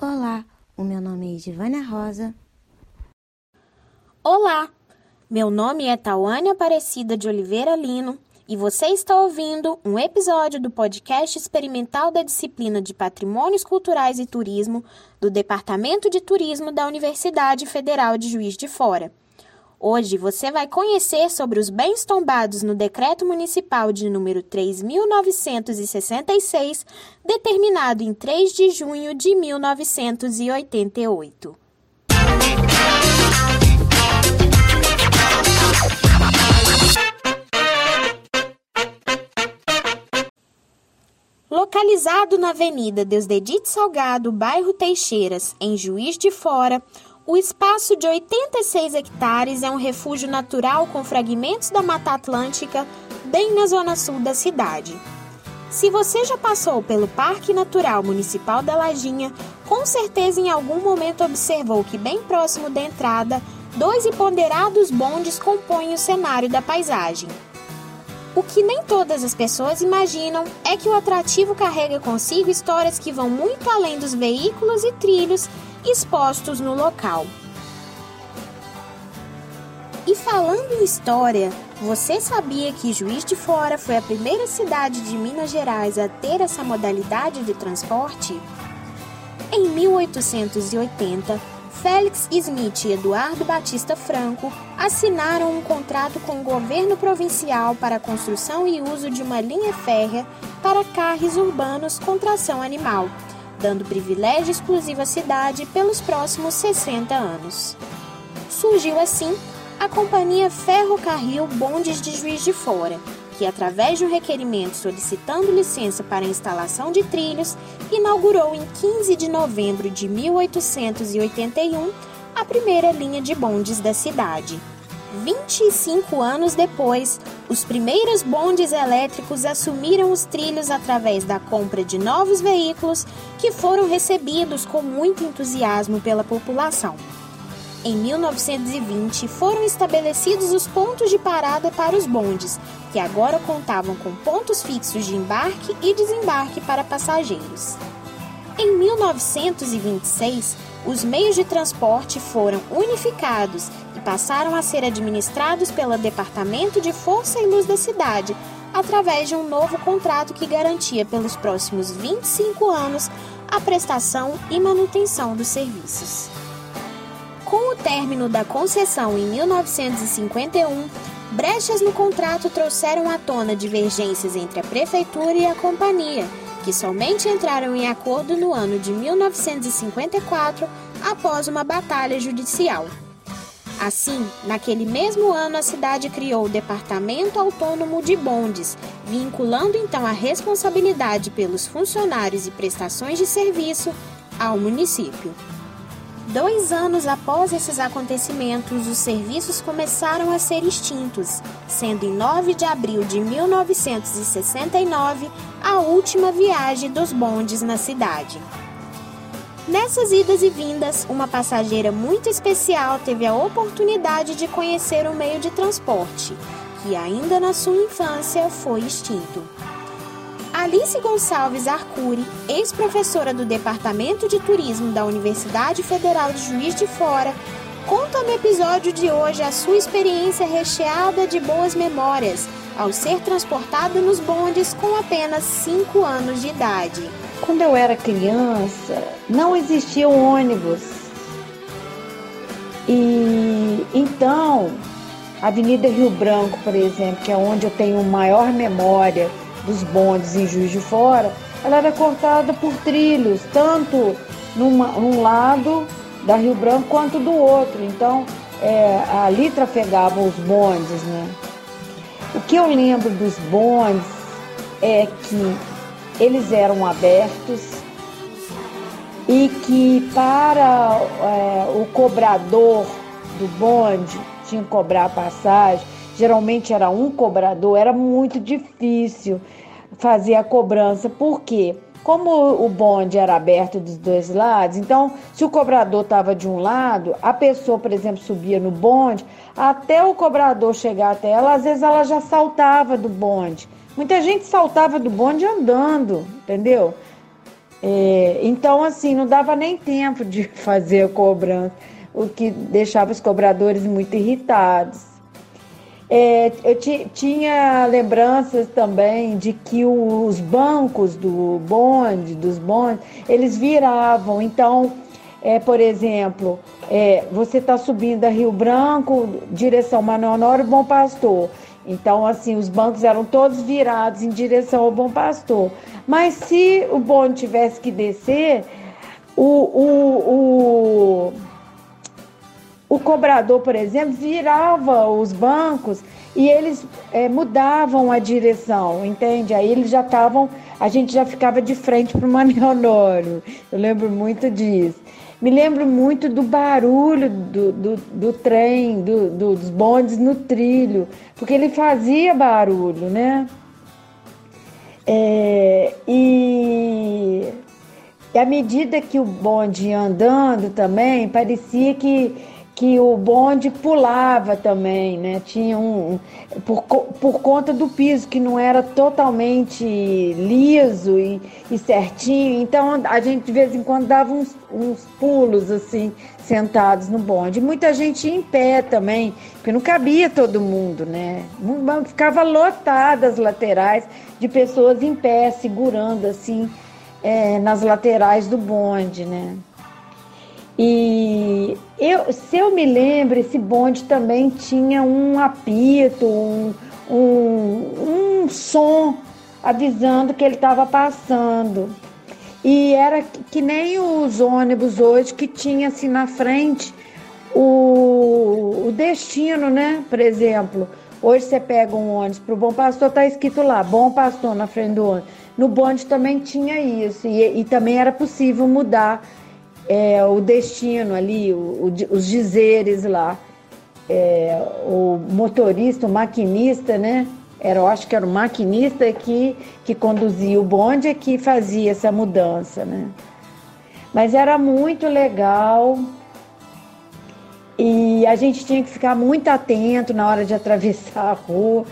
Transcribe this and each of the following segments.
Olá, o meu nome é Edivânia Rosa. Olá, meu nome é Tawane Aparecida de Oliveira Lino e você está ouvindo um episódio do podcast experimental da disciplina de Patrimônios Culturais e Turismo do Departamento de Turismo da Universidade Federal de Juiz de Fora. Hoje você vai conhecer sobre os bens tombados no Decreto Municipal de número 3966, determinado em 3 de junho de 1988. Localizado na Avenida Deusdedite Salgado, bairro Teixeiras, em Juiz de Fora, o espaço de 86 hectares é um refúgio natural com fragmentos da Mata Atlântica, bem na zona sul da cidade. Se você já passou pelo Parque Natural Municipal da Lajinha, com certeza em algum momento observou que, bem próximo da entrada, dois imponderados bondes compõem o cenário da paisagem. O que nem todas as pessoas imaginam é que o atrativo carrega consigo histórias que vão muito além dos veículos e trilhos expostos no local. E falando em história, você sabia que Juiz de Fora foi a primeira cidade de Minas Gerais a ter essa modalidade de transporte? Em 1880, Félix Smith e Eduardo Batista Franco assinaram um contrato com o governo provincial para a construção e uso de uma linha férrea para carros urbanos com tração animal, dando privilégio exclusivo à cidade pelos próximos 60 anos. Surgiu assim a Companhia Ferrocarril Bondes de Juiz de Fora, que, através de um requerimento solicitando licença para instalação de trilhos, inaugurou em 15 de novembro de 1881 a primeira linha de bondes da cidade. 25 anos depois, os primeiros bondes elétricos assumiram os trilhos através da compra de novos veículos que foram recebidos com muito entusiasmo pela população. Em 1920, foram estabelecidos os pontos de parada para os bondes, que agora contavam com pontos fixos de embarque e desembarque para passageiros. Em 1926, os meios de transporte foram unificados passaram a ser administrados pelo Departamento de Força e Luz da cidade, através de um novo contrato que garantia pelos próximos 25 anos a prestação e manutenção dos serviços. Com o término da concessão em 1951, brechas no contrato trouxeram à tona divergências entre a prefeitura e a companhia, que somente entraram em acordo no ano de 1954 após uma batalha judicial. Assim, naquele mesmo ano, a cidade criou o Departamento Autônomo de Bondes, vinculando então a responsabilidade pelos funcionários e prestações de serviço ao município. Dois anos após esses acontecimentos, os serviços começaram a ser extintos, sendo em 9 de abril de 1969 a última viagem dos bondes na cidade. Nessas idas e vindas, uma passageira muito especial teve a oportunidade de conhecer o meio de transporte, que ainda na sua infância foi extinto. Alice Gonçalves Arcuri, ex-professora do Departamento de Turismo da Universidade Federal de Juiz de Fora, conta no episódio de hoje a sua experiência recheada de boas memórias ao ser transportada nos bondes com apenas 5 anos de idade. Quando eu era criança, não existia ônibus. E então, a Avenida Rio Branco, por exemplo, que é onde eu tenho maior memória dos bondes em Juiz de Fora, ela era cortada por trilhos, tanto numa, num lado da Rio Branco quanto do outro. Então, é, ali trafegavam os bondes, né? O que eu lembro dos bondes é que eles eram abertos e que para é, o cobrador do bonde tinha que cobrar a passagem, geralmente era um cobrador, era muito difícil fazer a cobrança, porque como o bonde era aberto dos dois lados, então se o cobrador estava de um lado, a pessoa, por exemplo, subia no bonde, até o cobrador chegar até ela, às vezes ela já saltava do bonde. Muita gente saltava do bonde andando, entendeu? É, então, assim, não dava nem tempo de fazer a cobrança, o que deixava os cobradores muito irritados. É, eu tinha lembranças também de que os bancos do bonde, dos bondes, eles viravam. Então, é, por exemplo, é, você está subindo a Rio Branco, direção Manuel Honório, Bom Pastor. Então, assim, os bancos eram todos virados em direção ao Bom Pastor. Mas se o bonde tivesse que descer, o, o, o, o cobrador, por exemplo, virava os bancos e eles é, mudavam a direção, entende? Aí eles já estavam, a gente já ficava de frente para o Manuel Honório. Eu lembro muito disso. Me lembro muito do barulho do, do, do trem, do, do, dos bondes no trilho, porque ele fazia barulho, né? É, e, e à medida que o bonde ia andando também, parecia que que o bonde pulava também, né? Tinha um, por, por conta do piso que não era totalmente liso e, e certinho, então a gente de vez em quando dava uns, uns pulos assim, sentados no bonde. Muita gente em pé também, porque não cabia todo mundo, né? Ficava lotada as laterais de pessoas em pé, segurando assim é, nas laterais do bonde, né? E eu, se eu me lembro, esse bonde também tinha um apito, um, um, um som avisando que ele estava passando. E era que nem os ônibus hoje que tinha assim na frente o, o destino, né? Por exemplo, hoje você pega um ônibus para o Bom Pastor, tá escrito lá, Bom Pastor na frente do ônibus. No bonde também tinha isso, e, e também era possível mudar é, o destino ali, o, o, os dizeres lá. É, o motorista, o maquinista, né? Era, eu acho que era o maquinista que, que conduzia o bonde e que fazia essa mudança, né? Mas era muito legal e a gente tinha que ficar muito atento na hora de atravessar a rua,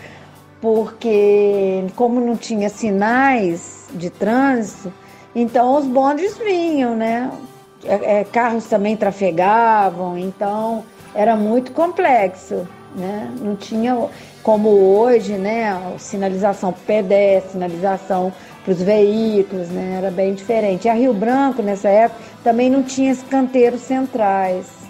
porque como não tinha sinais de trânsito, então os bondes vinham, né? É, é, carros também trafegavam, então era muito complexo, né? Não tinha como hoje, né? Sinalização pedestre, sinalização para os veículos, né? Era bem diferente. A Rio Branco, nessa época, também não tinha esses canteiros centrais.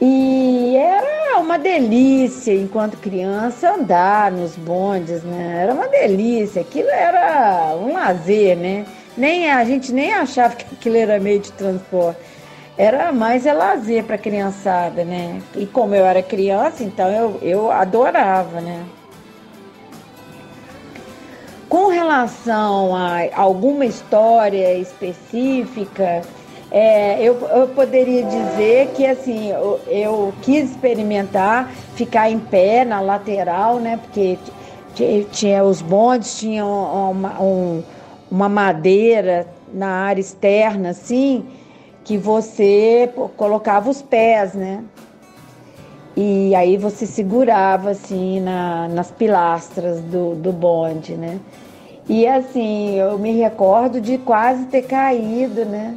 E era uma delícia, enquanto criança, andar nos bondes, né? Era uma delícia, aquilo era um lazer, né? Nem a gente nem achava que aquilo era meio de transporte. Era mais é lazer para criançada, né? E como eu era criança, então eu, eu adorava, né? Com relação a alguma história específica, é, eu, eu poderia dizer que assim eu, eu, quis experimentar ficar em pé na lateral, né? Porque tinha os bondes tinham uma, um, uma madeira na área externa, assim, que você colocava os pés, né? E aí você segurava, assim, na, nas pilastras do, do bonde, né? E assim, eu me recordo de quase ter caído, né?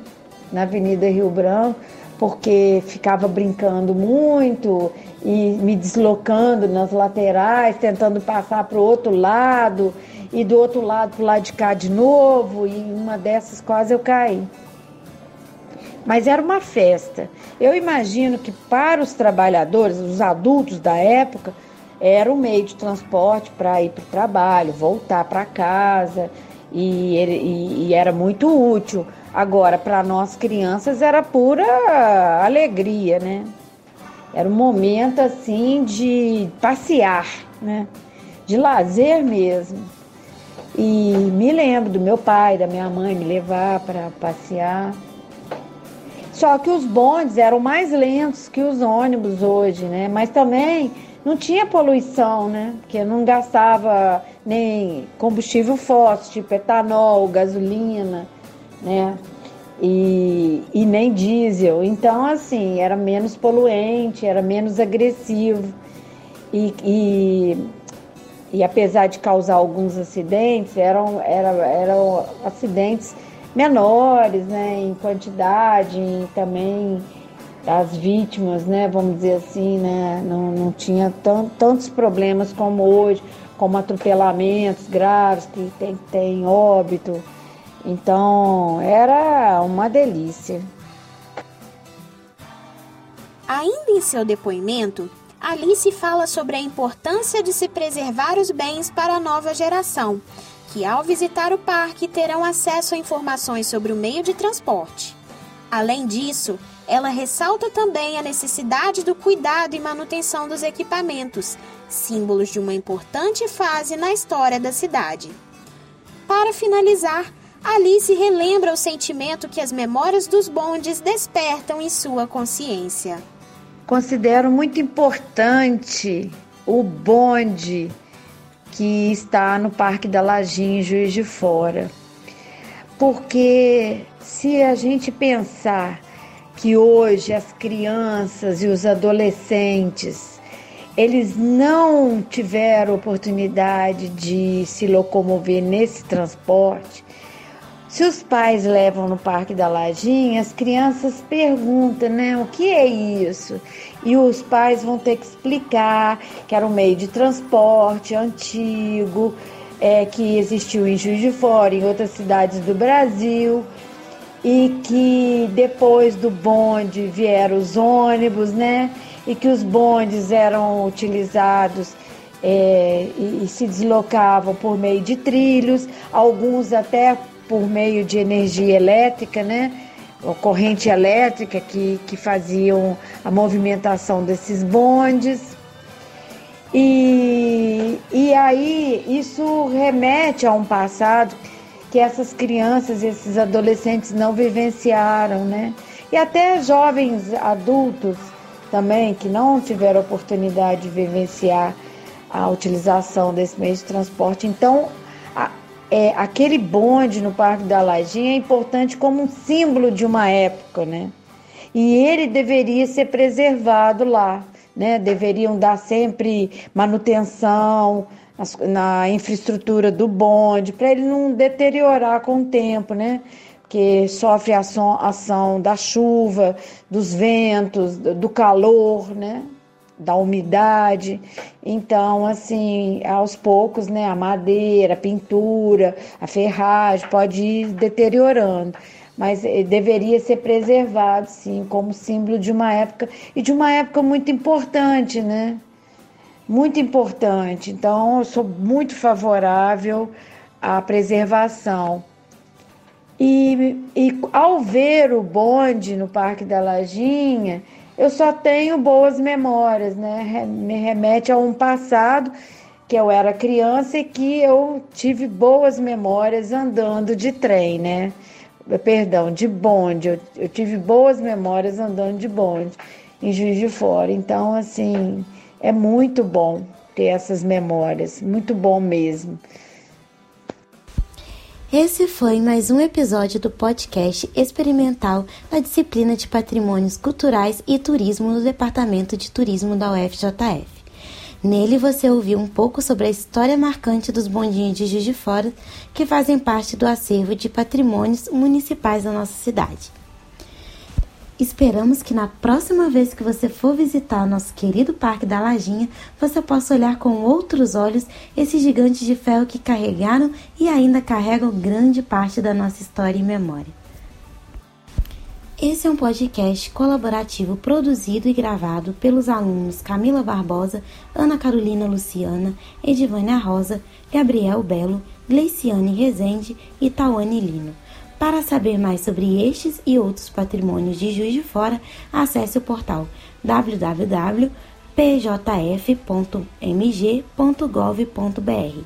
Na Avenida Rio Branco, porque ficava brincando muito e me deslocando nas laterais, tentando passar para o outro lado e do outro lado para o lado de cá de novo, e uma dessas quase eu caí. Mas era uma festa. Eu imagino que para os trabalhadores, os adultos da época, era um meio de transporte para ir para o trabalho, voltar para casa, e, e, e, era muito útil. Agora, para nós crianças, era pura alegria, né? Era um momento assim de passear, né? De lazer mesmo. E me lembro do meu pai, da minha mãe me levar para passear. Só que os bondes eram mais lentos que os ônibus hoje, né? Mas também não tinha poluição, né? Porque não gastava nem combustível fóssil, tipo etanol, gasolina, né? E, e nem diesel. Então, assim, era menos poluente, era menos agressivo. E, e e apesar de causar alguns acidentes, eram, eram, eram acidentes menores, né, em quantidade, e também as vítimas, né, vamos dizer assim, né, não, não tinha tantos problemas como hoje, como atropelamentos graves que tem, tem óbito. Então era uma delícia. Ainda em seu depoimento, Alice fala sobre a importância de se preservar os bens para a nova geração, que ao visitar o parque terão acesso a informações sobre o meio de transporte. Além disso, ela ressalta também a necessidade do cuidado e manutenção dos equipamentos, símbolos de uma importante fase na história da cidade. Para finalizar, Alice relembra o sentimento que as memórias dos bondes despertam em sua consciência. Considero muito importante o bonde que está no Parque da Lajinha, em Juiz de Fora. Porque se a gente pensar que hoje as crianças e os adolescentes eles não tiveram oportunidade de se locomover nesse transporte, se os pais levam no Parque da Lajinha, as crianças perguntam, né, o que é isso? E os pais vão ter que explicar que era um meio de transporte antigo, é, que existiu em Juiz de Fora, em outras cidades do Brasil, e que depois do bonde vieram os ônibus, né? E que os bondes eram utilizados é, e, e se deslocavam por meio de trilhos, alguns até por meio de energia elétrica, né? corrente elétrica que, que faziam a movimentação desses bondes. E, e aí isso remete a um passado que essas crianças esses adolescentes não vivenciaram, né? E até jovens adultos também que não tiveram oportunidade de vivenciar a utilização desse meio de transporte. Então, é, aquele bonde no Parque da Lajinha é importante como um símbolo de uma época, né? E ele deveria ser preservado lá, né? Deveriam dar sempre manutenção na infraestrutura do bonde, para ele não deteriorar com o tempo, né? Porque sofre a ação, ação da chuva, dos ventos, do calor, né? Da umidade. Então, assim, aos poucos, né, a madeira, a pintura, a ferragem pode ir deteriorando. Mas eh, deveria ser preservado, sim, como símbolo de uma época e de uma época muito importante, né? Muito importante. Então, eu sou muito favorável à preservação. E, e ao ver o bonde no Parque da Lajinha, eu só tenho boas memórias, né? Me remete a um passado que eu era criança e que eu tive boas memórias andando de trem, né? Perdão, de bonde. Eu, eu tive boas memórias andando de bonde em Juiz de Fora. Então, assim, é muito bom ter essas memórias, muito bom mesmo. Esse foi mais um episódio do podcast experimental da disciplina de Patrimônios Culturais e Turismo no Departamento de Turismo da UFJF. Nele você ouviu um pouco sobre a história marcante dos bondinhos de Juiz de Fora que fazem parte do acervo de patrimônios municipais da nossa cidade. Esperamos que na próxima vez que você for visitar nosso querido Parque da Lajinha, você possa olhar com outros olhos esses gigantes de ferro que carregaram e ainda carregam grande parte da nossa história e memória. Esse é um podcast colaborativo produzido e gravado pelos alunos Camila Barbosa, Ana Carolina Luciana, Edivânia Rosa, Gabriel Belo, Gleiciane Rezende e Tawane Lino. Para saber mais sobre estes e outros patrimônios de Juiz de Fora, acesse o portal www.pjf.mg.gov.br.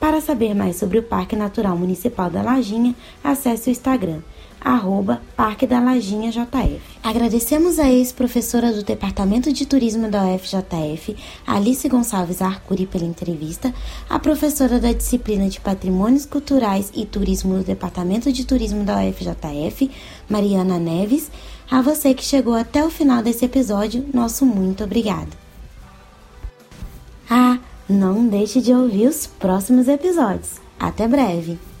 Para saber mais sobre o Parque Natural Municipal da Lajinha, acesse o Instagram arroba Parque da Lajinha JF. Agradecemos a ex-professora do Departamento de Turismo da UFJF, Alice Gonçalves Arcuri, pela entrevista, a professora da disciplina de Patrimônios Culturais e Turismo do Departamento de Turismo da UFJF, Mariana Neves, a você que chegou até o final desse episódio, nosso muito obrigado. Ah, não deixe de ouvir os próximos episódios. Até breve!